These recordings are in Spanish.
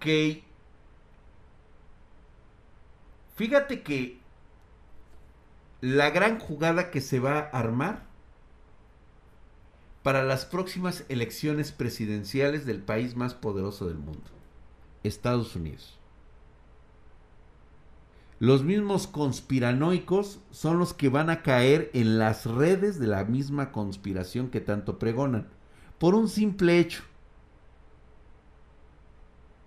Ok. Fíjate que la gran jugada que se va a armar para las próximas elecciones presidenciales del país más poderoso del mundo, Estados Unidos. Los mismos conspiranoicos son los que van a caer en las redes de la misma conspiración que tanto pregonan, por un simple hecho.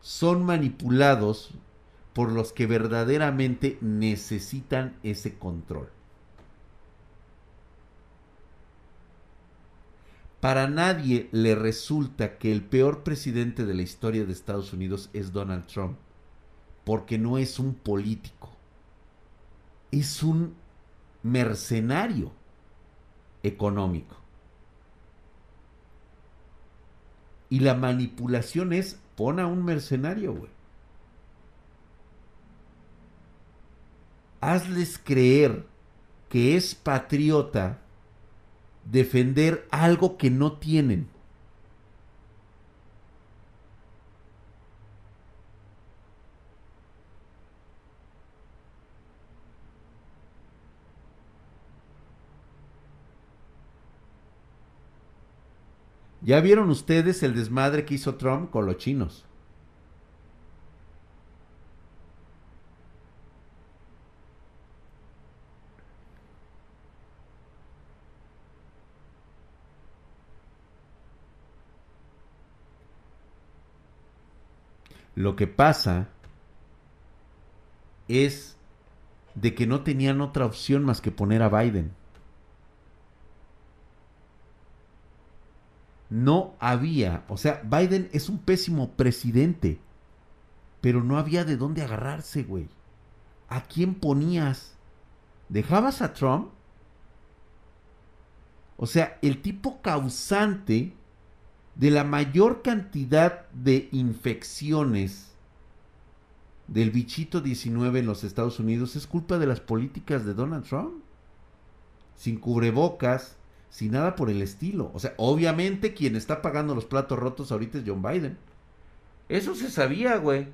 Son manipulados por los que verdaderamente necesitan ese control. Para nadie le resulta que el peor presidente de la historia de Estados Unidos es Donald Trump, porque no es un político, es un mercenario económico. Y la manipulación es, pon a un mercenario, güey. Hazles creer que es patriota defender algo que no tienen. ¿Ya vieron ustedes el desmadre que hizo Trump con los chinos? Lo que pasa es de que no tenían otra opción más que poner a Biden. No había, o sea, Biden es un pésimo presidente, pero no había de dónde agarrarse, güey. ¿A quién ponías? ¿Dejabas a Trump? O sea, el tipo causante de la mayor cantidad de infecciones del bichito 19 en los Estados Unidos es culpa de las políticas de Donald Trump. Sin cubrebocas, sin nada por el estilo. O sea, obviamente quien está pagando los platos rotos ahorita es John Biden. Eso se sabía, güey.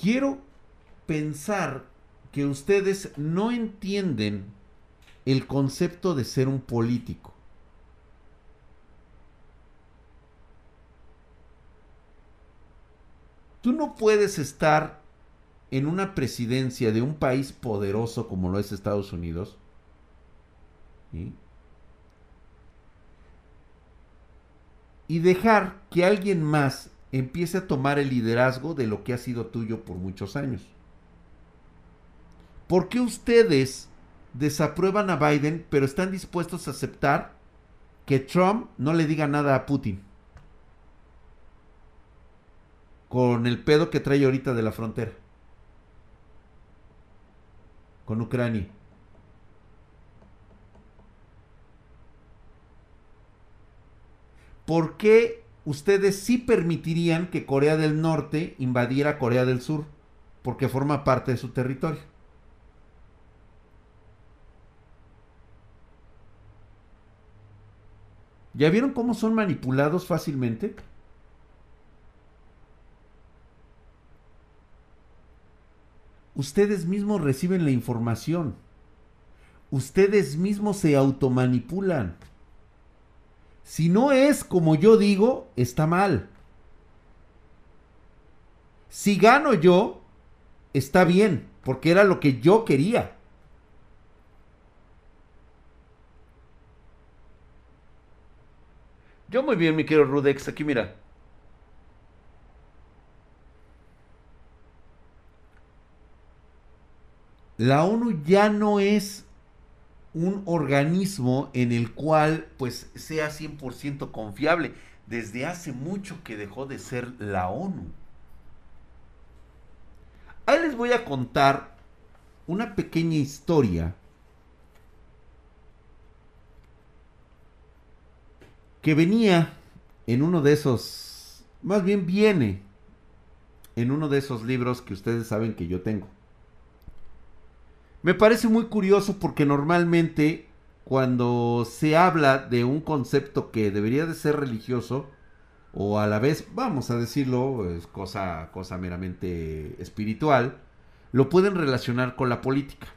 Quiero pensar que ustedes no entienden el concepto de ser un político. Tú no puedes estar en una presidencia de un país poderoso como lo es Estados Unidos. Y dejar que alguien más empiece a tomar el liderazgo de lo que ha sido tuyo por muchos años. ¿Por qué ustedes desaprueban a Biden pero están dispuestos a aceptar que Trump no le diga nada a Putin? Con el pedo que trae ahorita de la frontera. Con Ucrania. ¿Por qué ustedes sí permitirían que Corea del Norte invadiera Corea del Sur? Porque forma parte de su territorio. ¿Ya vieron cómo son manipulados fácilmente? Ustedes mismos reciben la información. Ustedes mismos se automanipulan. Si no es como yo digo, está mal. Si gano yo, está bien, porque era lo que yo quería. Yo muy bien, mi querido Rudex. Aquí mira. La ONU ya no es un organismo en el cual pues sea 100% confiable. Desde hace mucho que dejó de ser la ONU. Ahí les voy a contar una pequeña historia que venía en uno de esos, más bien viene en uno de esos libros que ustedes saben que yo tengo. Me parece muy curioso porque normalmente cuando se habla de un concepto que debería de ser religioso, o a la vez, vamos a decirlo, es cosa, cosa meramente espiritual, lo pueden relacionar con la política.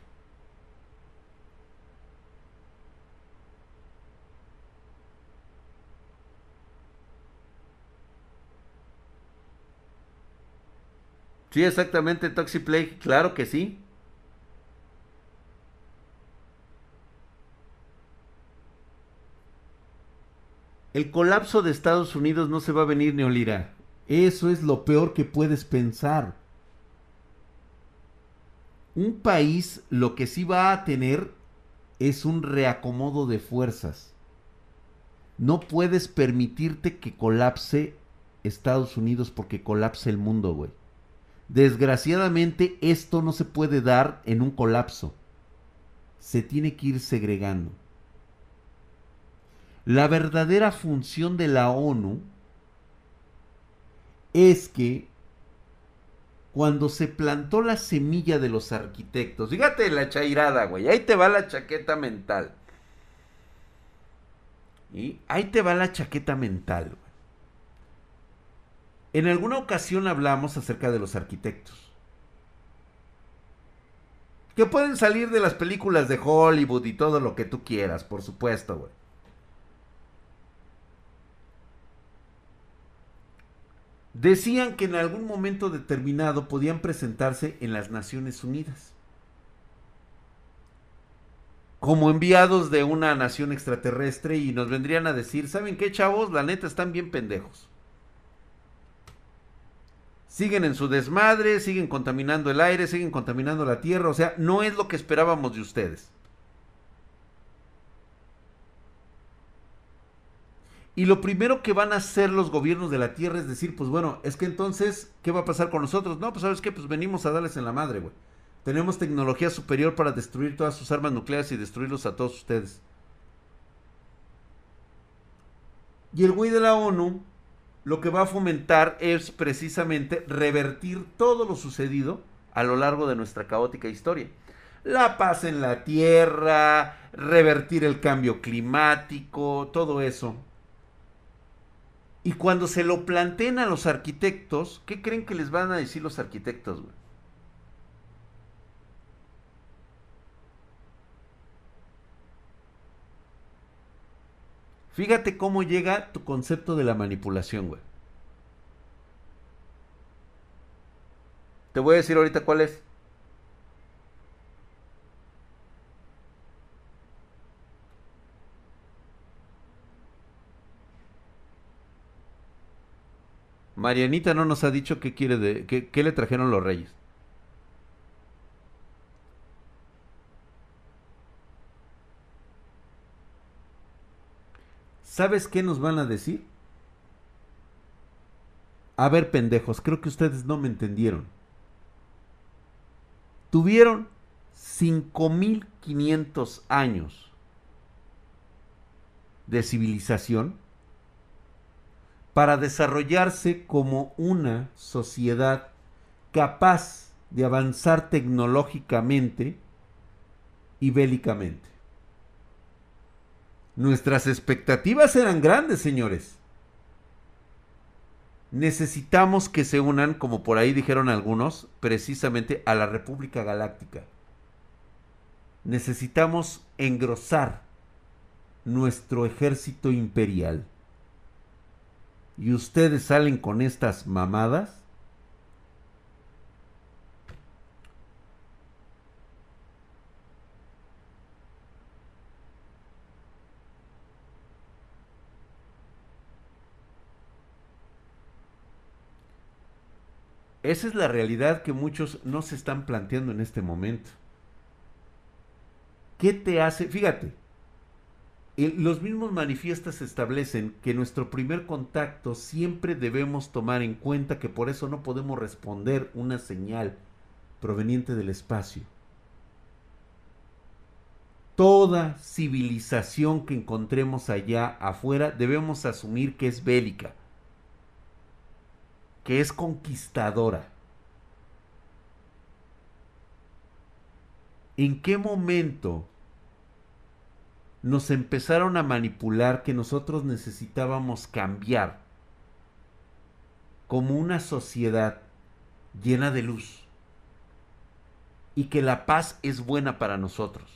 Sí, exactamente, Toxiplay, claro que sí. El colapso de Estados Unidos no se va a venir ni olirá. Eso es lo peor que puedes pensar. Un país lo que sí va a tener es un reacomodo de fuerzas. No puedes permitirte que colapse Estados Unidos porque colapse el mundo, güey. Desgraciadamente esto no se puede dar en un colapso. Se tiene que ir segregando. La verdadera función de la ONU es que cuando se plantó la semilla de los arquitectos, fíjate la chairada, güey, ahí te va la chaqueta mental. Y ahí te va la chaqueta mental. Güey. En alguna ocasión hablamos acerca de los arquitectos. Que pueden salir de las películas de Hollywood y todo lo que tú quieras, por supuesto, güey. Decían que en algún momento determinado podían presentarse en las Naciones Unidas como enviados de una nación extraterrestre y nos vendrían a decir, ¿saben qué chavos? La neta están bien pendejos. Siguen en su desmadre, siguen contaminando el aire, siguen contaminando la tierra, o sea, no es lo que esperábamos de ustedes. Y lo primero que van a hacer los gobiernos de la Tierra es decir, pues bueno, es que entonces, ¿qué va a pasar con nosotros? No, pues sabes qué, pues venimos a darles en la madre, güey. Tenemos tecnología superior para destruir todas sus armas nucleares y destruirlos a todos ustedes. Y el güey de la ONU lo que va a fomentar es precisamente revertir todo lo sucedido a lo largo de nuestra caótica historia. La paz en la Tierra, revertir el cambio climático, todo eso y cuando se lo planteen a los arquitectos, ¿qué creen que les van a decir los arquitectos, güey? Fíjate cómo llega tu concepto de la manipulación, güey. Te voy a decir ahorita cuál es. Marianita no nos ha dicho qué quiere de qué, le trajeron los reyes. ¿Sabes qué nos van a decir? A ver, pendejos, creo que ustedes no me entendieron. Tuvieron 5500 años de civilización para desarrollarse como una sociedad capaz de avanzar tecnológicamente y bélicamente. Nuestras expectativas eran grandes, señores. Necesitamos que se unan, como por ahí dijeron algunos, precisamente a la República Galáctica. Necesitamos engrosar nuestro ejército imperial y ustedes salen con estas mamadas. Esa es la realidad que muchos no se están planteando en este momento. ¿Qué te hace? Fíjate, los mismos manifiestas establecen que nuestro primer contacto siempre debemos tomar en cuenta que por eso no podemos responder una señal proveniente del espacio. Toda civilización que encontremos allá afuera debemos asumir que es bélica, que es conquistadora. ¿En qué momento nos empezaron a manipular que nosotros necesitábamos cambiar como una sociedad llena de luz y que la paz es buena para nosotros.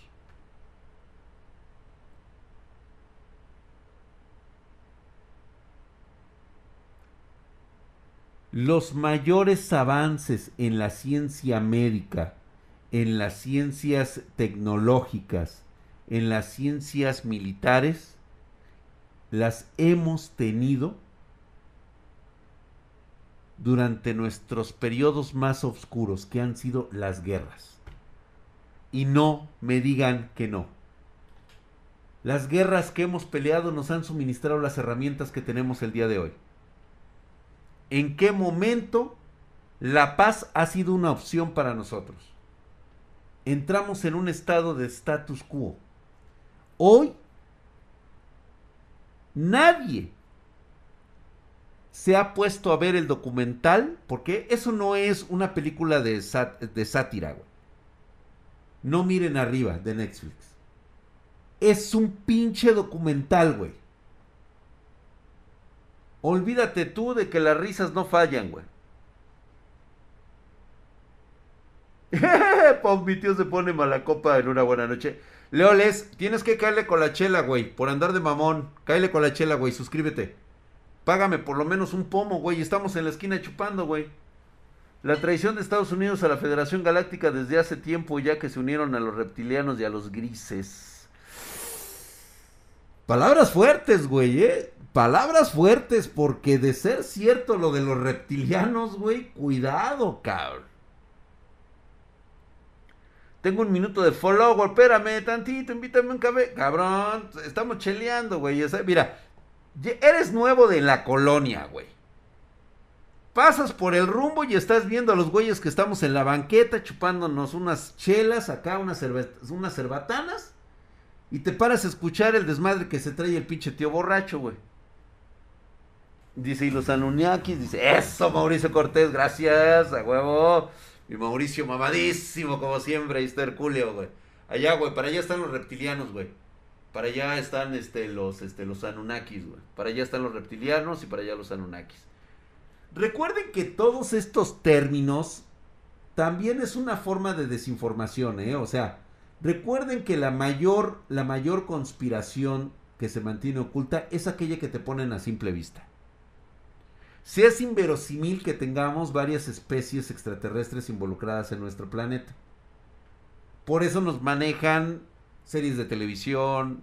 Los mayores avances en la ciencia médica, en las ciencias tecnológicas, en las ciencias militares, las hemos tenido durante nuestros periodos más oscuros, que han sido las guerras. Y no me digan que no. Las guerras que hemos peleado nos han suministrado las herramientas que tenemos el día de hoy. ¿En qué momento la paz ha sido una opción para nosotros? Entramos en un estado de status quo. Hoy nadie se ha puesto a ver el documental, porque eso no es una película de, sátira, güey. No miren arriba de Netflix. Es un pinche documental, güey. Olvídate tú de que las risas no fallan, güey. Pop, mi tío se pone mala copa en una buena noche. Leoles, tienes que caerle con la chela, güey. Por andar de mamón. Cáele con la chela, güey. Suscríbete. Págame por lo menos un pomo, güey. Estamos en la esquina chupando, güey. La traición de Estados Unidos a la Federación Galáctica desde hace tiempo, ya que se unieron a los reptilianos y a los grises. Palabras fuertes, güey, ¿eh? Palabras fuertes, porque de ser cierto lo de los reptilianos, güey, cuidado, cabrón. Tengo un minuto de follow, espérame tantito, invítame un café. Cabrón, estamos cheleando, güey. Mira, Eres nuevo de la colonia, güey. Pasas por el rumbo y estás viendo a los güeyes que estamos en la banqueta chupándonos unas chelas, acá unas, unas cerbatanas. Y te paras a escuchar el desmadre que se trae el pinche tío borracho, güey. Dice, y los anunnakis, dice, eso, Mauricio Cortés, gracias, a huevo. Y Mauricio mamadísimo, como siempre, ahí está Herculeo, güey. Allá, güey, para allá están los reptilianos, güey. Para allá están este, los, este, los Anunnakis, güey. Para allá están los reptilianos y para allá los Anunnakis. Recuerden que todos estos términos también es una forma de desinformación, ¿eh? O sea, recuerden que la mayor, la mayor conspiración que se mantiene oculta es aquella que te ponen a simple vista. Si es inverosímil que tengamos varias especies extraterrestres involucradas en nuestro planeta. Por eso nos manejan series de televisión,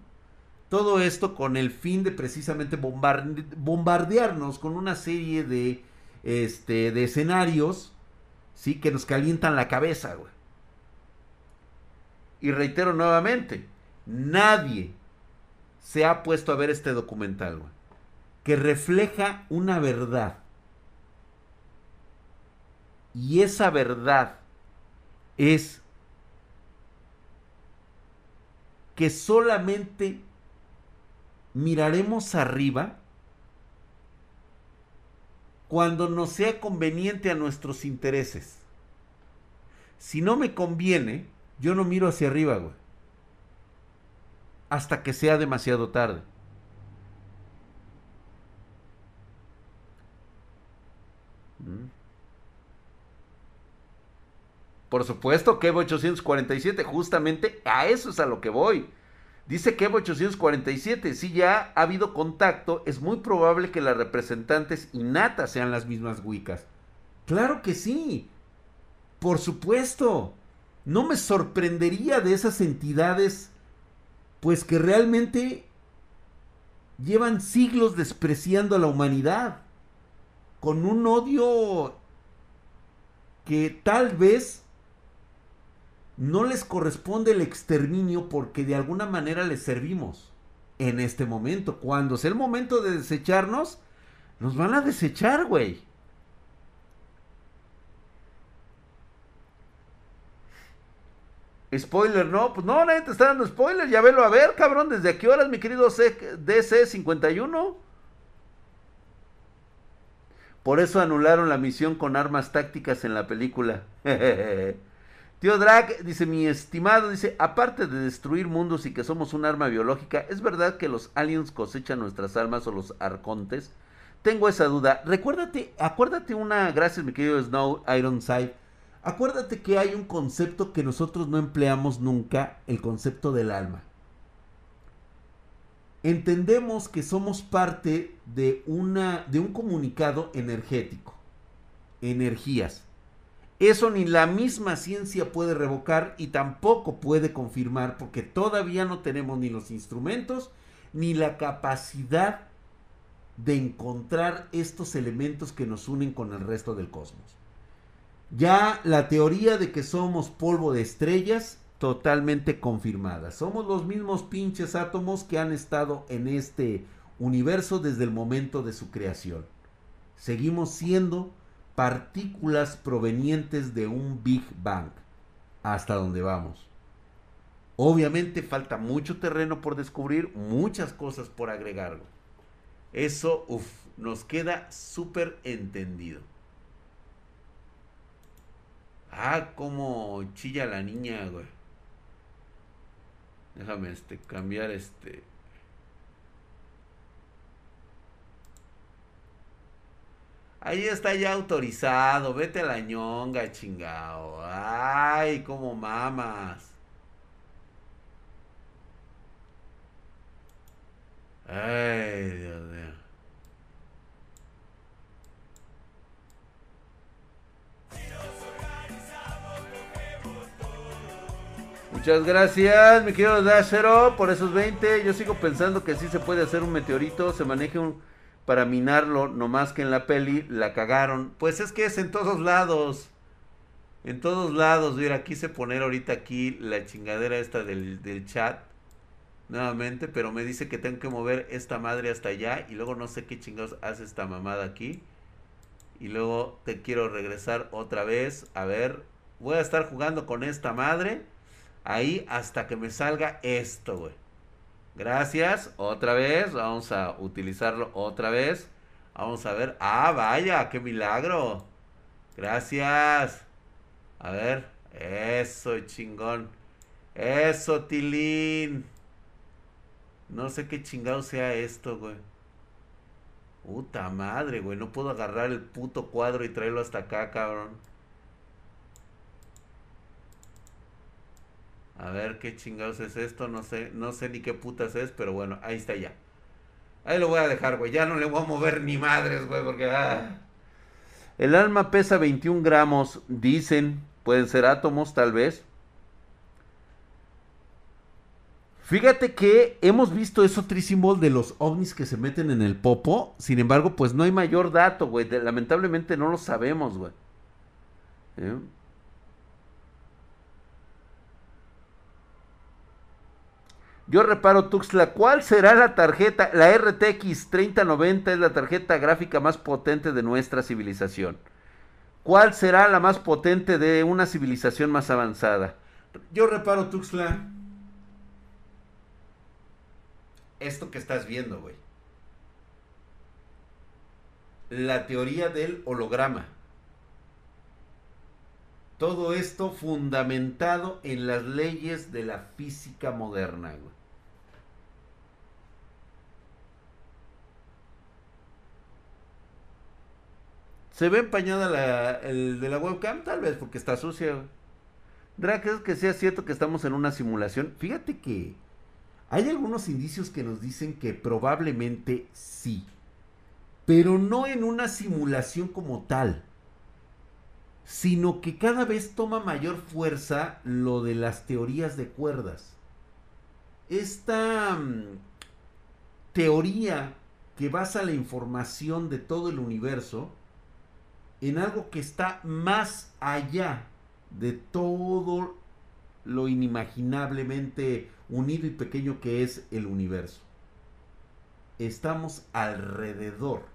todo esto con el fin de precisamente bombardearnos con una serie de, este, de escenarios, ¿sí? Que nos calientan la cabeza, güey. Y reitero nuevamente, nadie se ha puesto a ver este documental, güey. Que refleja una verdad. Y esa verdad es que solamente miraremos arriba cuando nos sea conveniente a nuestros intereses. Si no me conviene, yo no miro hacia arriba, güey. Hasta que sea demasiado tarde. Por supuesto, Kevo 847, justamente a eso es a lo que voy. Dice Kevo 847, si ya ha habido contacto, es muy probable que las representantes innatas sean las mismas Wiccas. Claro que sí. Por supuesto. No me sorprendería de esas entidades, pues que realmente llevan siglos despreciando a la humanidad, con un odio que tal vez no les corresponde el exterminio porque de alguna manera les servimos en este momento. Cuando sea el momento de desecharnos, nos van a desechar, güey. Spoiler, no, pues no, nadie te está dando spoiler, ya velo a ver, cabrón, ¿desde qué horas, mi querido DC51? Por eso anularon la misión con armas tácticas en la película. Tío Drag dice, mi estimado, dice, aparte de destruir mundos y que somos un arma biológica, ¿es verdad que los aliens cosechan nuestras almas o los arcontes? Tengo esa duda. Recuérdate, acuérdate una, gracias mi querido Snow Ironside, acuérdate que hay un concepto que nosotros no empleamos nunca, el concepto del alma. Entendemos que somos parte de, una, de un comunicado energético, energías eso ni la misma ciencia puede revocar y tampoco puede confirmar porque todavía no tenemos ni los instrumentos ni la capacidad de encontrar estos elementos que nos unen con el resto del cosmos. Ya la teoría de que somos polvo de estrellas totalmente confirmada. Somos los mismos pinches átomos que han estado en este universo desde el momento de su creación. Seguimos siendo partículas provenientes de un Big Bang. Hasta donde vamos. Obviamente falta mucho terreno por descubrir, muchas cosas por agregar. Eso, uff, nos queda súper entendido. Ah, cómo chilla la niña, güey. Déjame este cambiar este Ahí está ya autorizado. Vete a la ñonga, chingao. Ay, como mamas. Ay, Dios mío. Muchas gracias, mi querido Dashero, por esos 20. Yo sigo pensando que sí se puede hacer un meteorito, se maneje un para minarlo, no más que en la peli la cagaron. Pues es que es en todos lados. En todos lados, mira, quise poner ahorita aquí la chingadera esta del, del chat. Nuevamente, pero me dice que tengo que mover esta madre hasta allá. Y luego no sé qué chingados hace esta mamada aquí. Y luego te quiero regresar otra vez. A ver, voy a estar jugando con esta madre. Ahí hasta que me salga esto, güey. Gracias. Otra vez. Vamos a utilizarlo otra vez. Vamos a ver. Ah, vaya, qué milagro. Gracias. A ver. Eso, chingón. Eso, Tilín. No sé qué chingado sea esto, güey. Puta madre, güey. No puedo agarrar el puto cuadro y traerlo hasta acá, cabrón. A ver qué chingados es esto, no sé, no sé ni qué putas es, pero bueno, ahí está ya. Ahí lo voy a dejar, güey. Ya no le voy a mover ni madres, güey, porque... Ah. El alma pesa 21 gramos, dicen. Pueden ser átomos, tal vez. Fíjate que hemos visto eso trisymbol de los ovnis que se meten en el popo. Sin embargo, pues no hay mayor dato, güey. Lamentablemente no lo sabemos, güey. ¿Eh? Yo reparo Tuxtla, ¿cuál será la tarjeta? La RTX 3090 es la tarjeta gráfica más potente de nuestra civilización. ¿Cuál será la más potente de una civilización más avanzada? Yo reparo Tuxtla. Esto que estás viendo, güey. La teoría del holograma. Todo esto fundamentado en las leyes de la física moderna, güey. ¿Se ve empañada la, el de la webcam? Tal vez porque está sucia. Drake, es que sea cierto que estamos en una simulación. Fíjate que hay algunos indicios que nos dicen que probablemente sí. Pero no en una simulación como tal. Sino que cada vez toma mayor fuerza lo de las teorías de cuerdas. Esta mm, teoría que basa la información de todo el universo en algo que está más allá de todo lo inimaginablemente unido y pequeño que es el universo. Estamos alrededor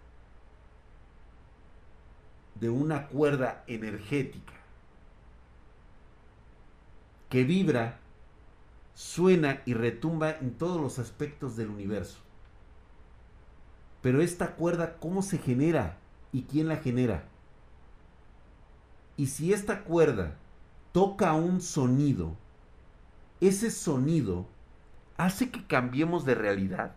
de una cuerda energética que vibra, suena y retumba en todos los aspectos del universo. Pero esta cuerda, ¿cómo se genera? ¿Y quién la genera? Y si esta cuerda toca un sonido, ese sonido hace que cambiemos de realidad.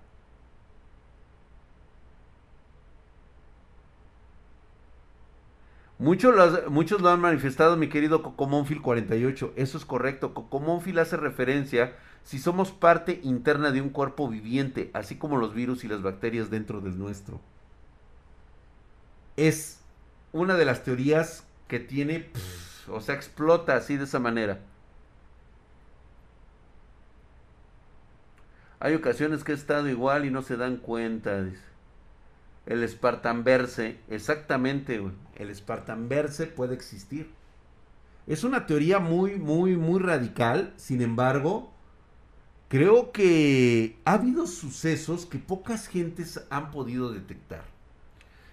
Muchos lo, muchos lo han manifestado, mi querido Cocomónfil 48. Eso es correcto. Cocomónfil hace referencia si somos parte interna de un cuerpo viviente, así como los virus y las bacterias dentro del nuestro. Es una de las teorías que tiene, o sea, explota así de esa manera. Hay ocasiones que he estado igual y no se dan cuenta, dice. El Espartanverse, exactamente, güey. El Espartanverse puede existir. Es una teoría muy, muy, muy radical. Sin embargo, creo que ha habido sucesos que pocas gentes han podido detectar.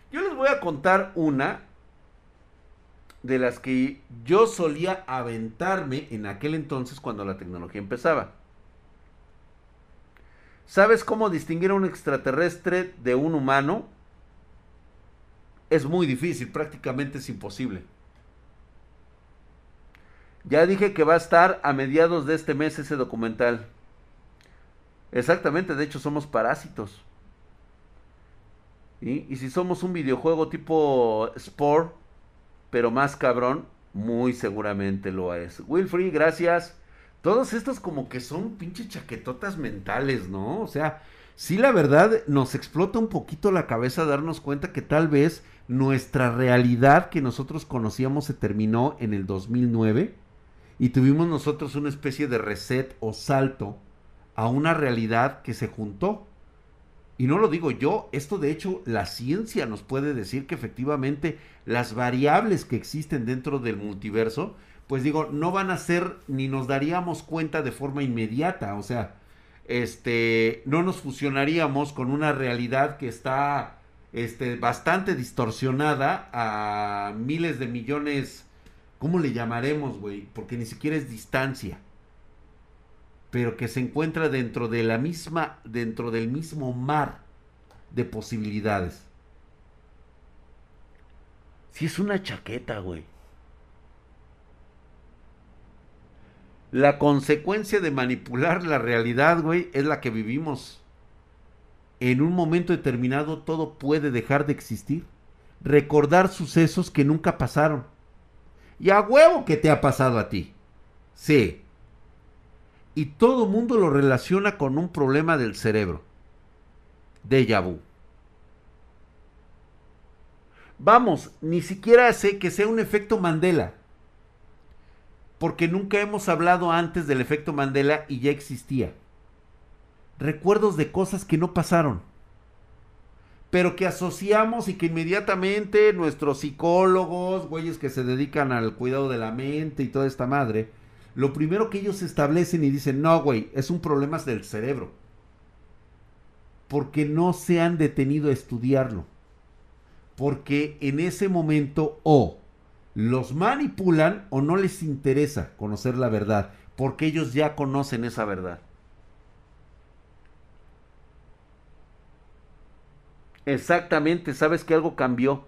Yo les voy a contar una de las que yo solía aventarme en aquel entonces cuando la tecnología empezaba. ¿Sabes cómo distinguir a un extraterrestre de un humano? es muy difícil, prácticamente es imposible. Ya dije que va a estar a mediados de este mes ese documental. Exactamente, de hecho somos parásitos. Y si somos un videojuego tipo Sport, pero más cabrón, muy seguramente lo es. Wilfrey, gracias. Todos estos como que son pinche chaquetotas mentales, ¿no? O sea, sí la verdad nos explota un poquito la cabeza darnos cuenta que tal vez nuestra realidad que nosotros conocíamos se terminó en el 2009 y tuvimos nosotros una especie de reset o salto a una realidad que se juntó. Y no lo digo yo, esto de hecho la ciencia nos puede decir que efectivamente las variables que existen dentro del multiverso, pues digo, no van a ser ni nos daríamos cuenta de forma inmediata, o sea, este, no nos fusionaríamos con una realidad que está este, bastante distorsionada a miles de millones, ¿cómo le llamaremos, güey? Porque ni siquiera es distancia. Pero que se encuentra dentro de la misma, dentro del mismo mar de posibilidades. Si es una chaqueta, güey. La consecuencia de manipular la realidad, güey, es la que vivimos en un momento determinado todo puede dejar de existir. Recordar sucesos que nunca pasaron. Y a huevo que te ha pasado a ti. Sí. Y todo mundo lo relaciona con un problema del cerebro. Déjà vu. Vamos, ni siquiera sé que sea un efecto Mandela. Porque nunca hemos hablado antes del efecto Mandela y ya existía recuerdos de cosas que no pasaron, pero que asociamos y que inmediatamente nuestros psicólogos, güeyes que se dedican al cuidado de la mente y toda esta madre, lo primero que ellos establecen y dicen, no, güey, es un problema del cerebro. Porque no se han detenido a estudiarlo. Porque en ese momento o los manipulan o no les interesa conocer la verdad. Porque ellos ya conocen esa verdad. Exactamente, sabes que algo cambió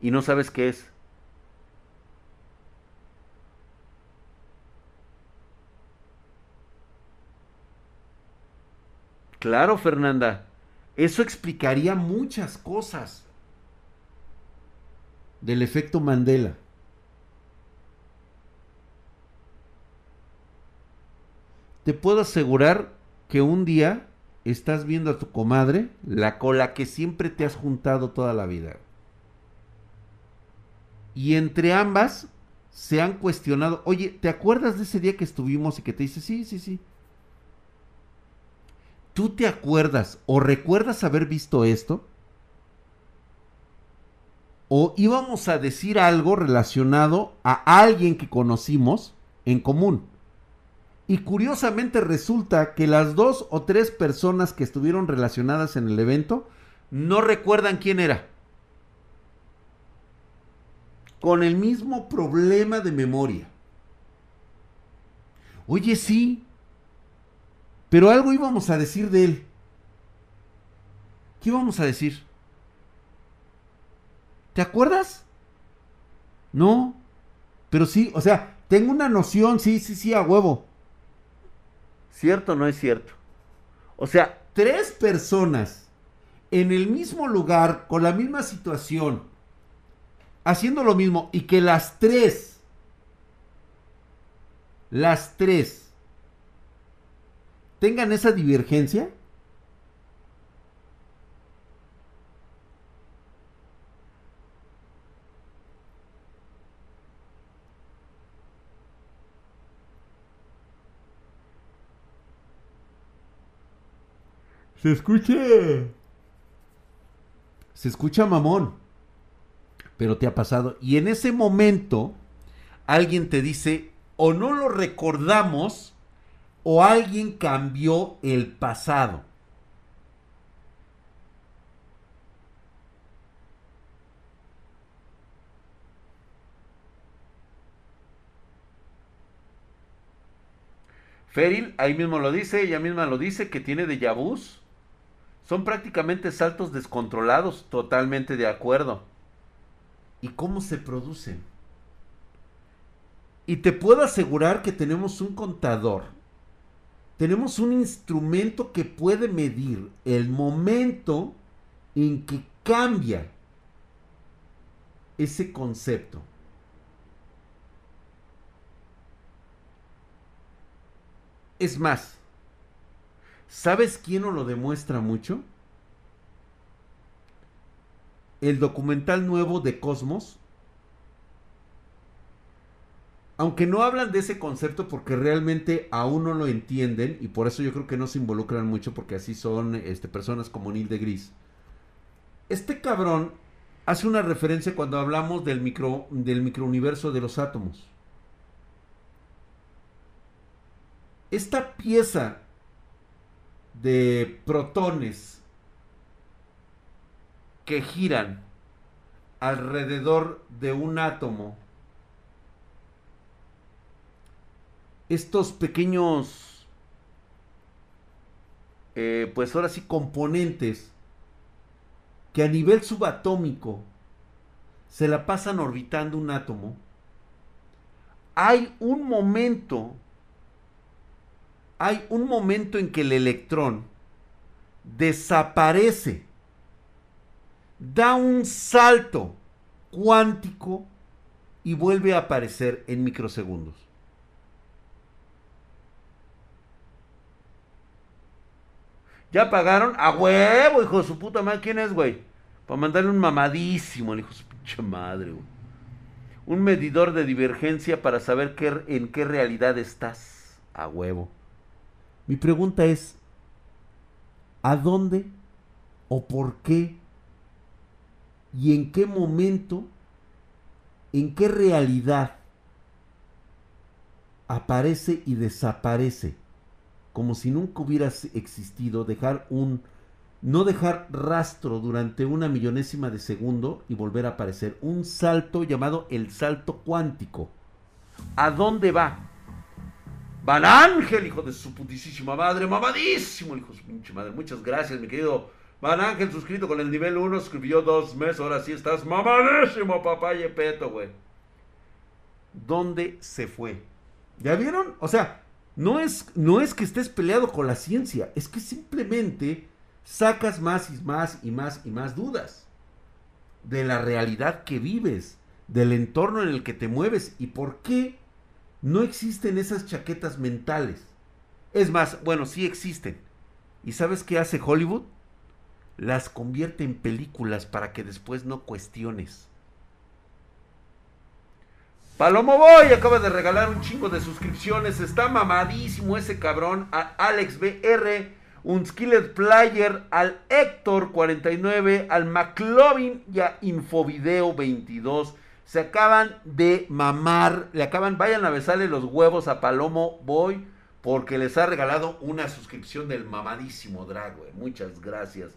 y no sabes qué es. Claro, Fernanda. Eso explicaría muchas cosas del efecto Mandela. Te puedo asegurar que un día estás viendo a tu comadre, la cola que siempre te has juntado toda la vida. Y entre ambas se han cuestionado, oye, ¿te acuerdas de ese día que estuvimos y que te dice, sí, sí, sí? ¿Tú te acuerdas o recuerdas haber visto esto? ¿O íbamos a decir algo relacionado a alguien que conocimos en común? Y curiosamente resulta que las dos o tres personas que estuvieron relacionadas en el evento no recuerdan quién era. Con el mismo problema de memoria. Oye, sí. Pero algo íbamos a decir de él. ¿Qué íbamos a decir? ¿Te acuerdas? No. Pero sí, o sea, tengo una noción, sí, sí, sí, a huevo. ¿Cierto o no es cierto? O sea, tres personas en el mismo lugar, con la misma situación, haciendo lo mismo, y que las tres, las tres, tengan esa divergencia, Se escucha. Se escucha mamón. Pero te ha pasado. Y en ese momento, alguien te dice, o no lo recordamos, o alguien cambió el pasado. Feril ahí mismo lo dice, ella misma lo dice, que tiene de vus. Son prácticamente saltos descontrolados, totalmente de acuerdo. ¿Y cómo se producen? Y te puedo asegurar que tenemos un contador. Tenemos un instrumento que puede medir el momento en que cambia ese concepto. Es más, ¿Sabes quién nos lo demuestra mucho? El documental nuevo de Cosmos. Aunque no hablan de ese concepto porque realmente aún no lo entienden y por eso yo creo que no se involucran mucho porque así son este, personas como Neil de Gris. Este cabrón hace una referencia cuando hablamos del, micro, del microuniverso de los átomos. Esta pieza de protones que giran alrededor de un átomo, estos pequeños, eh, pues ahora sí, componentes que a nivel subatómico se la pasan orbitando un átomo, hay un momento hay un momento en que el electrón desaparece, da un salto cuántico y vuelve a aparecer en microsegundos. ¿Ya pagaron? A huevo, hijo de su puta madre. ¿Quién es, güey? Para mandarle un mamadísimo al hijo de su pinche madre, güey. Un medidor de divergencia para saber qué, en qué realidad estás. A huevo. Mi pregunta es, ¿a dónde o por qué y en qué momento, en qué realidad aparece y desaparece? Como si nunca hubiera existido, dejar un, no dejar rastro durante una millonésima de segundo y volver a aparecer. Un salto llamado el salto cuántico. ¿A dónde va? Van Ángel, hijo de su putísima madre, mamadísimo, hijo de su pinche madre. Muchas gracias, mi querido Van Ángel, suscrito con el nivel 1, escribió dos meses, ahora sí estás mamadísimo, papá Yepeto, güey. ¿Dónde se fue? ¿Ya vieron? O sea, no es, no es que estés peleado con la ciencia, es que simplemente sacas más y más y más y más dudas de la realidad que vives, del entorno en el que te mueves y por qué no existen esas chaquetas mentales. Es más, bueno, sí existen. ¿Y sabes qué hace Hollywood? Las convierte en películas para que después no cuestiones. Palomo Boy acaba de regalar un chingo de suscripciones. Está mamadísimo ese cabrón. A Alex BR, un Skillet Player, al Héctor 49, al McLovin y a Infovideo 22 se acaban de mamar, le acaban, vayan a besarle los huevos a Palomo Boy porque les ha regalado una suscripción del mamadísimo drag, Muchas gracias.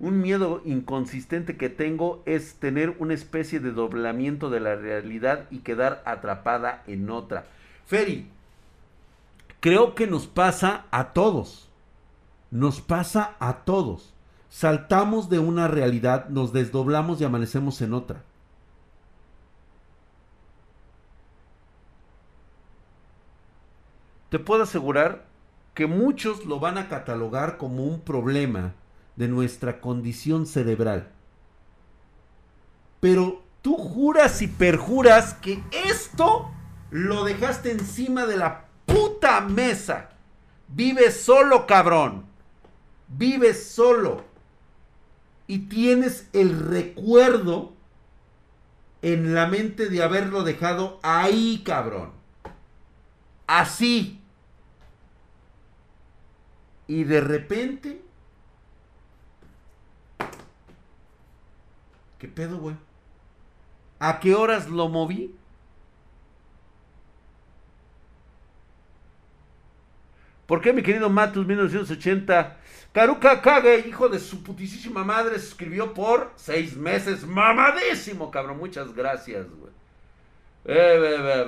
Un miedo inconsistente que tengo es tener una especie de doblamiento de la realidad y quedar atrapada en otra. Ferry, creo que nos pasa a todos. Nos pasa a todos. Saltamos de una realidad, nos desdoblamos y amanecemos en otra. te puedo asegurar que muchos lo van a catalogar como un problema de nuestra condición cerebral. Pero tú juras y perjuras que esto lo dejaste encima de la puta mesa. Vives solo, cabrón. Vives solo. Y tienes el recuerdo en la mente de haberlo dejado ahí, cabrón. Así. Y de repente... ¿Qué pedo, güey? ¿A qué horas lo moví? ¿Por qué mi querido Matus 1980? Karuka Kage, hijo de su putísima madre, se escribió por seis meses. Mamadísimo, cabrón. Muchas gracias, güey. Eh,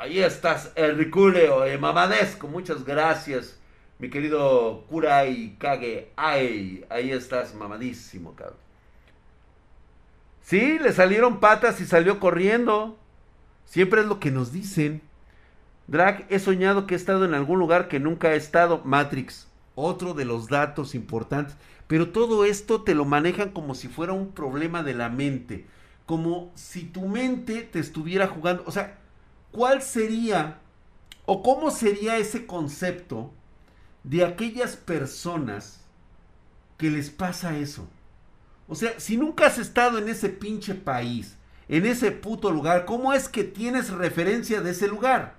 ahí estás, Enriculeo, eh, mamadesco. Muchas gracias, mi querido Kurai Kage. Ay, ahí estás, mamadísimo, cabrón. Sí, le salieron patas y salió corriendo. Siempre es lo que nos dicen. Drag, he soñado que he estado en algún lugar que nunca he estado. Matrix, otro de los datos importantes. Pero todo esto te lo manejan como si fuera un problema de la mente. Como si tu mente te estuviera jugando. O sea, ¿cuál sería o cómo sería ese concepto de aquellas personas que les pasa eso? O sea, si nunca has estado en ese pinche país, en ese puto lugar, ¿cómo es que tienes referencia de ese lugar?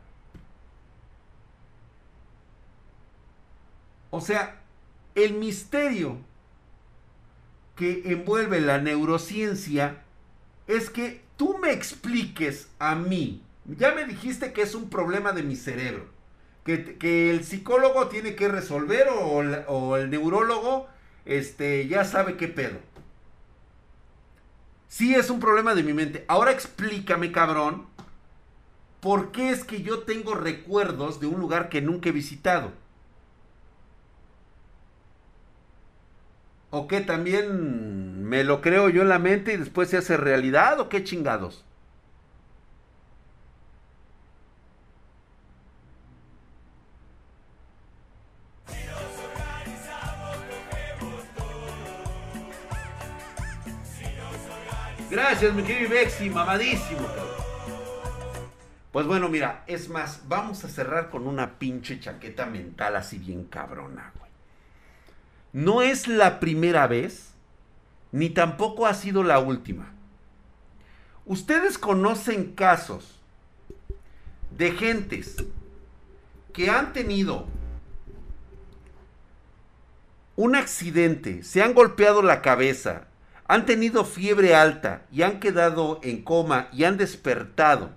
O sea, el misterio que envuelve la neurociencia es que tú me expliques a mí, ya me dijiste que es un problema de mi cerebro, que, el psicólogo tiene que resolver o, o, el neurólogo este, ya sabe qué pedo. Sí es un problema de mi mente. Ahora explícame, cabrón, por qué es que yo tengo recuerdos de un lugar que nunca he visitado. ¿O qué también me lo creo yo en la mente y después se hace realidad? ¿O qué chingados? Gracias, mi querido Bexi, mamadísimo, Pues bueno, mira, es más, vamos a cerrar con una pinche chaqueta mental así bien cabrona, güey. No es la primera vez, ni tampoco ha sido la última. Ustedes conocen casos de gentes que han tenido un accidente, se han golpeado la cabeza, han tenido fiebre alta y han quedado en coma y han despertado.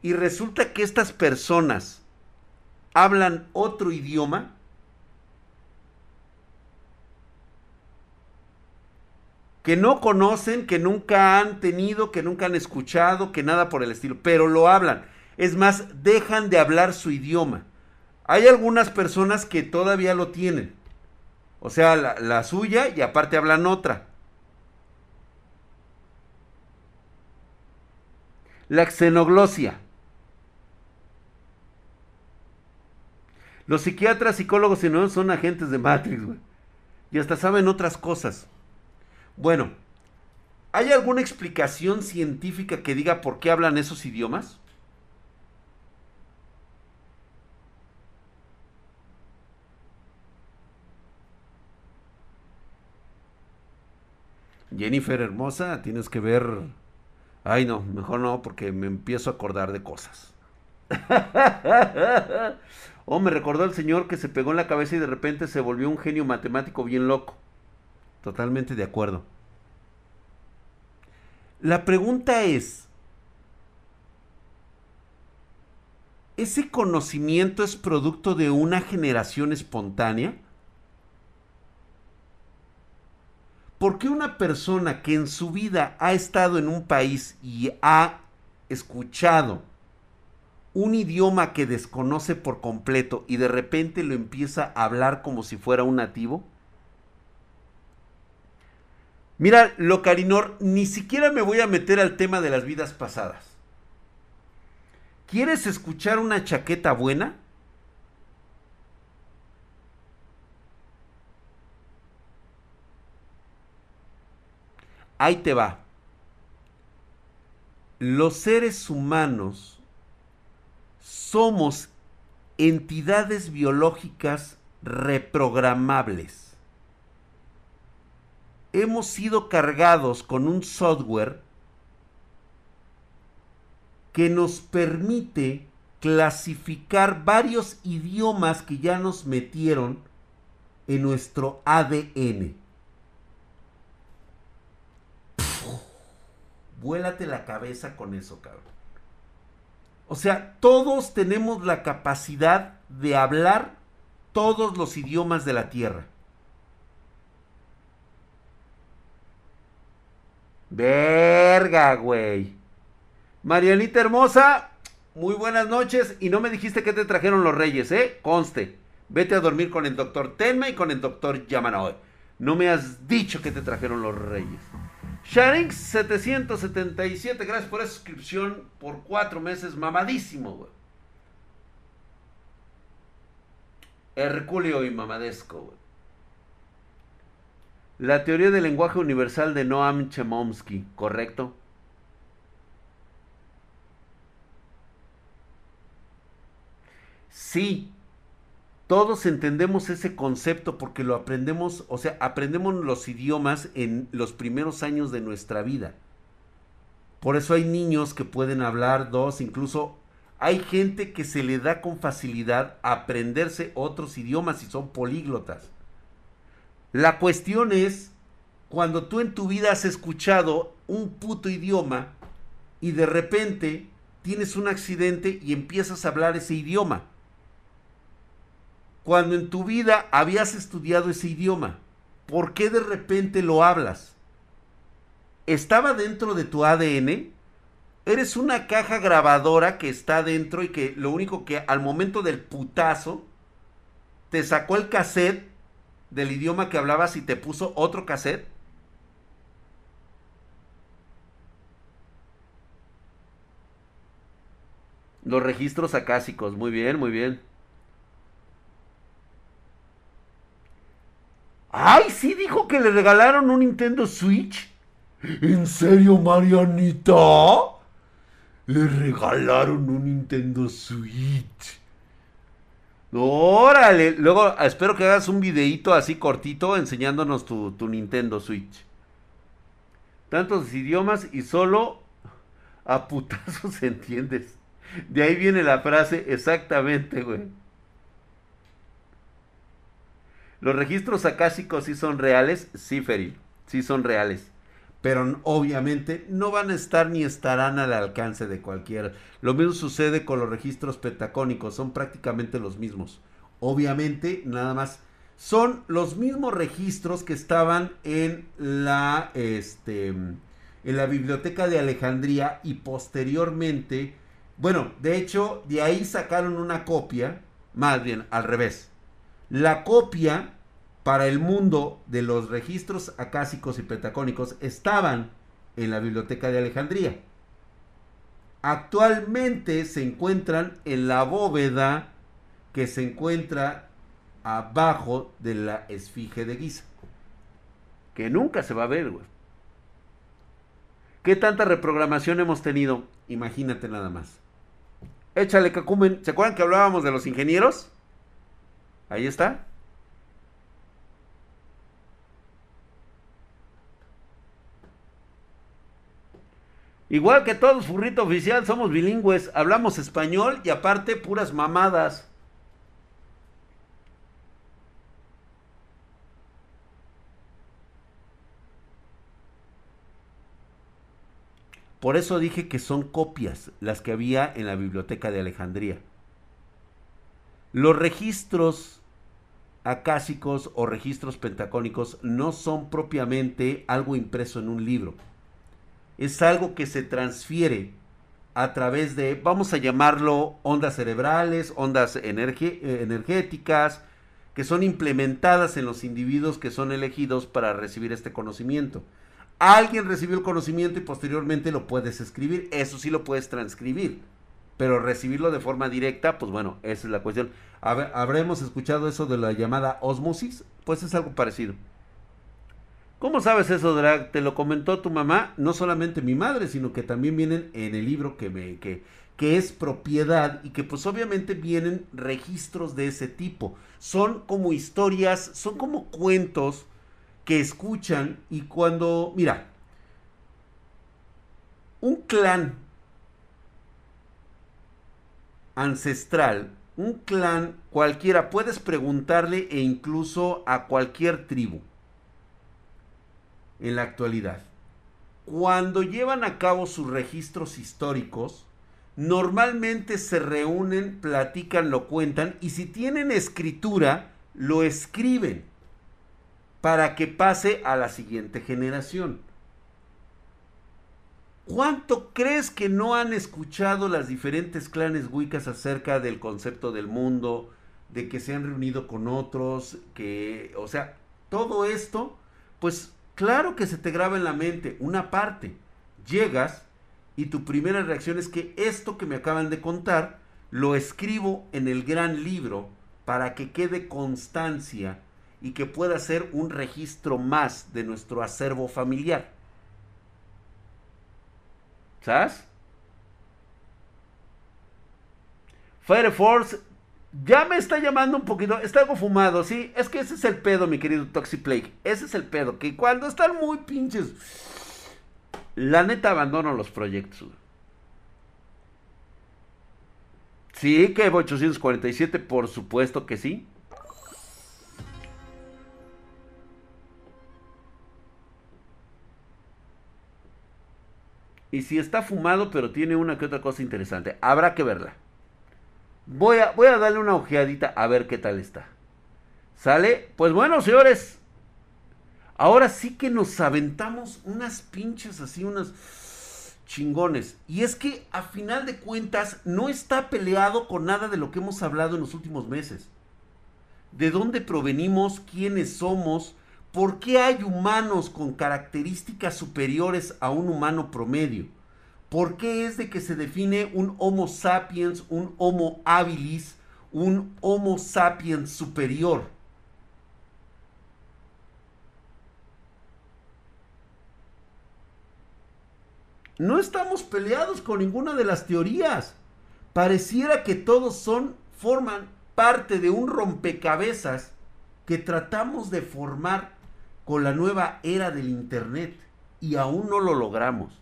Y resulta que estas personas hablan otro idioma que no conocen, que nunca han tenido, que nunca han escuchado, que nada por el estilo, pero lo hablan. Es más, dejan de hablar su idioma. Hay algunas personas que todavía lo tienen. O sea, la, suya y aparte hablan otra. La xenoglosia. Los psiquiatras, psicólogos y no son agentes de Matrix. Y hasta saben otras cosas. Bueno, ¿hay alguna explicación científica que diga por qué hablan esos idiomas? Jennifer hermosa, tienes que ver... Ay no, mejor no, porque me empiezo a acordar de cosas. oh, me recordó el señor que se pegó en la cabeza y de repente se volvió un genio matemático bien loco. Totalmente de acuerdo. La pregunta es, ¿ese conocimiento es producto de una generación espontánea? ¿Por qué una persona que en su vida ha estado en un país y ha escuchado un idioma que desconoce por completo y de repente lo empieza a hablar como si fuera un nativo? Mira, Locarinor, ni siquiera me voy a meter al tema de las vidas pasadas. ¿Quieres escuchar una chaqueta buena? Ahí te va. Los seres humanos somos entidades biológicas reprogramables. Hemos sido cargados con un software que nos permite clasificar varios idiomas que ya nos metieron en nuestro ADN. Vuélate la cabeza con eso, cabrón. O sea, todos tenemos la capacidad de hablar todos los idiomas de la Tierra. Verga, güey. Marianita hermosa, muy buenas noches. Y no me dijiste que te trajeron los reyes, ¿eh? Conste. Vete a dormir con el doctor Tenma y con el doctor Yamanoe. No me has dicho que te trajeron los reyes. Sharings 777, gracias por esa suscripción por cuatro meses, mamadísimo, güey. Herculeo y mamadesco, güey. La teoría del lenguaje universal de Noam Chomsky, ¿correcto? Sí, todos entendemos ese concepto porque lo aprendemos, o sea, aprendemos los idiomas en los primeros años de nuestra vida. Por eso hay niños que pueden hablar dos, incluso hay gente que se le da con facilidad aprenderse otros idiomas y son políglotas. La cuestión es cuando tú en tu vida has escuchado un puto idioma y de repente tienes un accidente y empiezas a hablar ese idioma cuando en tu vida habías estudiado ese idioma? ¿Por qué de repente lo hablas? ¿Estaba dentro de tu ADN? Eres una caja grabadora que está dentro y que lo único que al momento del putazo te sacó el cassette del idioma que hablabas y te puso otro cassette. Los registros acásicos, muy bien, muy bien. ¡Ay, sí dijo que le regalaron un Nintendo Switch! ¿En serio, Marianita? Le regalaron un Nintendo Switch. Órale, luego espero que hagas un videito así cortito enseñándonos tu, tu Nintendo Switch. Tantos idiomas y solo a putazos entiendes. De ahí viene la frase exactamente, güey. Los registros acásicos sí son reales, sí, Feril, sí son reales. Pero obviamente no van a estar ni estarán al alcance de cualquiera. Lo mismo sucede con los registros petacónicos, son prácticamente los mismos. Obviamente, nada más. Son los mismos registros que estaban en la, este, en la biblioteca de Alejandría y posteriormente, bueno, de hecho, de ahí sacaron una copia, más bien al revés. La copia para el mundo de los registros acásicos y petacónicos estaban en la Biblioteca de Alejandría. Actualmente se encuentran en la bóveda que se encuentra abajo de la esfinge de Giza. Que nunca se va a ver, güey. ¿Qué tanta reprogramación hemos tenido? Imagínate nada más. Échale, Cacumen. ¿Se acuerdan que hablábamos de los ingenieros? Ahí está. Igual que todos, furrito oficial, somos bilingües, hablamos español y aparte puras mamadas. Por eso dije que son copias las que había en la biblioteca de Alejandría. Los registros acásicos o registros pentacónicos no son propiamente algo impreso en un libro. Es algo que se transfiere a través de, vamos a llamarlo, ondas cerebrales, ondas eh, energéticas, que son implementadas en los individuos que son elegidos para recibir este conocimiento. Alguien recibió el conocimiento y posteriormente lo puedes escribir, eso sí lo puedes transcribir, pero recibirlo de forma directa, pues bueno, esa es la cuestión. ¿Habremos escuchado eso de la llamada osmosis? Pues es algo parecido. ¿Cómo sabes eso, Drag? ¿Te lo comentó tu mamá? No solamente mi madre, sino que también vienen en el libro que me que, que es propiedad y que pues obviamente vienen registros de ese tipo. Son como historias, son como cuentos que escuchan y cuando, mira, un clan ancestral, un clan cualquiera, puedes preguntarle e incluso a cualquier tribu en la actualidad. Cuando llevan a cabo sus registros históricos, normalmente se reúnen, platican, lo cuentan y si tienen escritura, lo escriben para que pase a la siguiente generación. ¿Cuánto crees que no han escuchado las diferentes clanes wiccas acerca del concepto del mundo, de que se han reunido con otros, que, o sea, todo esto, pues claro que se te graba en la mente una parte. Llegas y tu primera reacción es que esto que me acaban de contar lo escribo en el gran libro para que quede constancia y que pueda ser un registro más de nuestro acervo familiar. ¿Sabes? Fire Force ya me está llamando un poquito. Está algo fumado, sí. Es que ese es el pedo, mi querido Toxiplague. Ese es el pedo. Que cuando están muy pinches. La neta abandono los proyectos. Sí, que 847, por supuesto que sí. Y si está fumado, pero tiene una que otra cosa interesante. Habrá que verla. Voy a, voy a darle una ojeadita a ver qué tal está. ¿Sale? Pues bueno, señores. Ahora sí que nos aventamos unas pinches así, unas chingones. Y es que a final de cuentas no está peleado con nada de lo que hemos hablado en los últimos meses. De dónde provenimos, quiénes somos, por qué hay humanos con características superiores a un humano promedio. ¿Por qué es de que se define un Homo sapiens, un Homo habilis, un Homo sapiens superior? No estamos peleados con ninguna de las teorías. Pareciera que todos son, forman parte de un rompecabezas que tratamos de formar con la nueva era del Internet y aún no lo logramos.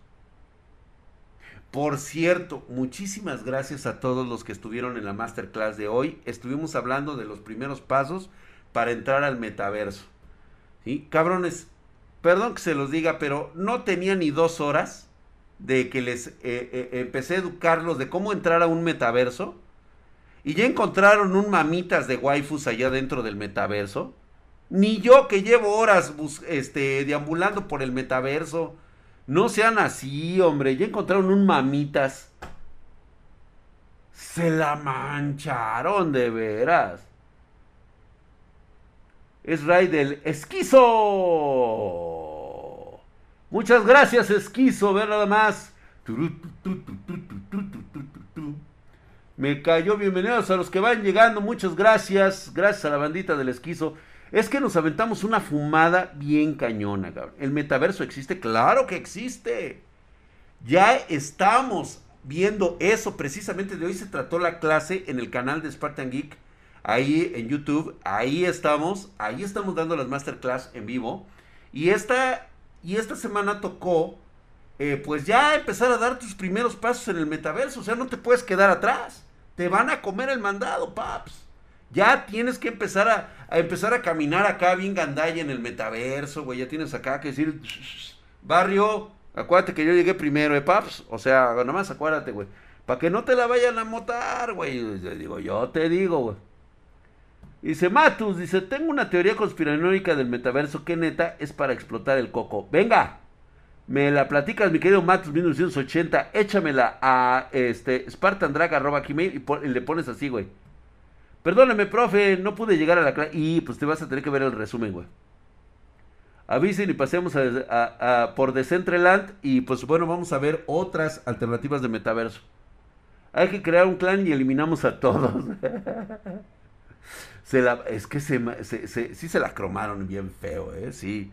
Por cierto, muchísimas gracias a todos los que estuvieron en la masterclass de hoy. Estuvimos hablando de los primeros pasos para entrar al metaverso. ¿Sí? Cabrones, perdón que se los diga, pero no tenía ni dos horas de que les eh, eh, empecé a educarlos de cómo entrar a un metaverso. Y ya encontraron un mamitas de waifus allá dentro del metaverso. Ni yo que llevo horas este, deambulando por el metaverso no sean así, hombre. Ya encontraron un mamitas. Se la mancharon de veras. Es Ray del esquizo. Muchas gracias, esquizo. Ver nada más. Me cayó. Bienvenidos a los que van llegando. Muchas gracias. Gracias a la bandita del esquizo. Es que nos aventamos una fumada bien cañona, cabrón. ¿El metaverso existe? Claro que existe. Ya estamos viendo eso. Precisamente de hoy se trató la clase en el canal de Spartan Geek. Ahí en YouTube. Ahí estamos. Ahí estamos dando las masterclass en vivo. Y esta, y esta semana tocó, eh, pues ya empezar a dar tus primeros pasos en el metaverso. O sea, no te puedes quedar atrás. Te van a comer el mandado, paps. Ya tienes que empezar a, empezar a caminar acá bien gandalla en el metaverso, güey. Ya tienes acá que decir, barrio, acuérdate que yo llegué primero, ¿eh, paps? O sea, nada más acuérdate, güey. Para que no te la vayan a motar, güey. Digo, yo te digo, güey. Dice Matus, dice, tengo una teoría conspiranoica del metaverso que neta es para explotar el coco. Venga, me la platicas, mi querido Matus 1980, échamela a este spartandrag.gmail y, y le pones así, güey. Perdóname, profe, no pude llegar a la clase. Y pues te vas a tener que ver el resumen, güey. Avisen y pasemos a, por Decentraland. Y pues bueno, vamos a ver otras alternativas de metaverso. Hay que crear un clan y eliminamos a todos. es que se, sí se la cromaron bien feo, ¿eh? Sí.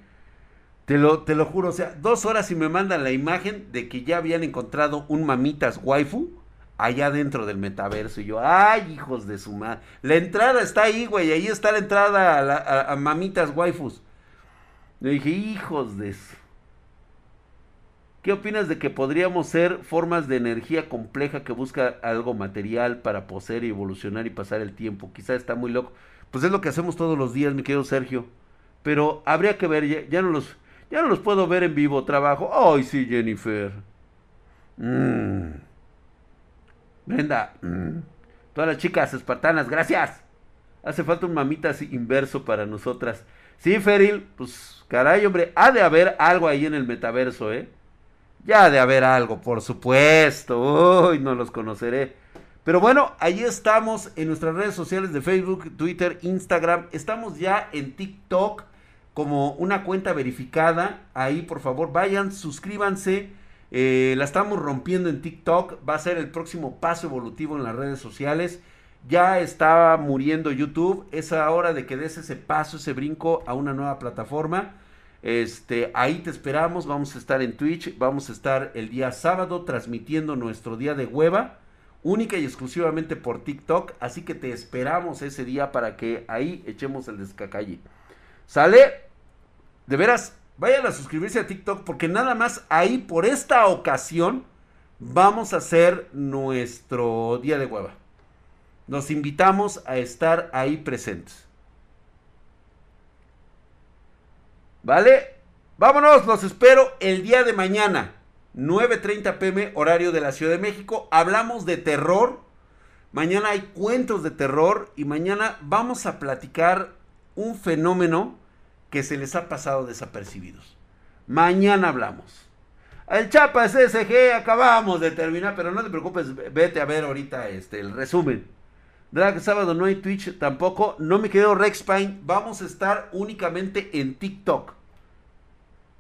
Te lo, te lo juro, o sea, dos horas y me mandan la imagen de que ya habían encontrado un mamitas waifu allá dentro del metaverso. Y yo, ay, hijos de su madre. La entrada está ahí, güey. Ahí está la entrada a, mamitas waifus. Le dije, hijos de eso. ¿Qué opinas de que podríamos ser formas de energía compleja que busca algo material para poseer y evolucionar y pasar el tiempo? Quizá está muy loco. Pues es lo que hacemos todos los días, mi querido Sergio. Pero habría que ver, ya, no los ya no los puedo ver en vivo, trabajo. Ay, sí, Jennifer. Mmm. Brenda. Mm. Todas las chicas espartanas, gracias. Hace falta un mamitas inverso para nosotras. Sí, Feril, pues caray, hombre, ha de haber algo ahí en el metaverso, ¿eh? Ya ha de haber algo, por supuesto. Uy, no los conoceré. Pero bueno, ahí estamos en nuestras redes sociales de Facebook, Twitter, Instagram. Estamos ya en TikTok como una cuenta verificada. Ahí, por favor, vayan, suscríbanse. Eh, la estamos rompiendo en TikTok. Va a ser el próximo paso evolutivo en las redes sociales. Ya está muriendo YouTube. Es hora de que des ese paso, ese brinco a una nueva plataforma. Este, ahí te esperamos. Vamos a estar en Twitch. Vamos a estar el día sábado transmitiendo nuestro día de hueva. Única y exclusivamente por TikTok. Así que te esperamos ese día para que ahí echemos el descacalle. ¿Sale? De veras, vayan a suscribirse a TikTok porque nada más ahí por esta ocasión vamos a hacer nuestro día de hueva. Nos invitamos a estar ahí presentes. ¿Vale? Vámonos, los espero el día de mañana, 9.30 pm, horario de la Ciudad de México. Hablamos de terror. Mañana hay cuentos de terror y mañana vamos a platicar un fenómeno que se les ha pasado desapercibidos. Mañana hablamos. El Chapa SSG acabamos de terminar, pero no te preocupes, vete a ver ahorita este, el resumen. Drag sábado no hay Twitch tampoco. No me quedo Rex Pine. Vamos a estar únicamente en TikTok.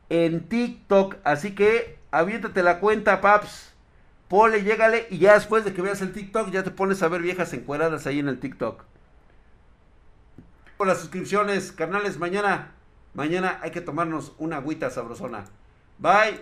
En TikTok. Así que aviéntate la cuenta, paps. Pole, llégale. Y ya después de que veas el TikTok, ya te pones a ver viejas encueradas ahí en el TikTok. Por las suscripciones, carnales, mañana Mañana hay que tomarnos una agüita sabrosona. Bye.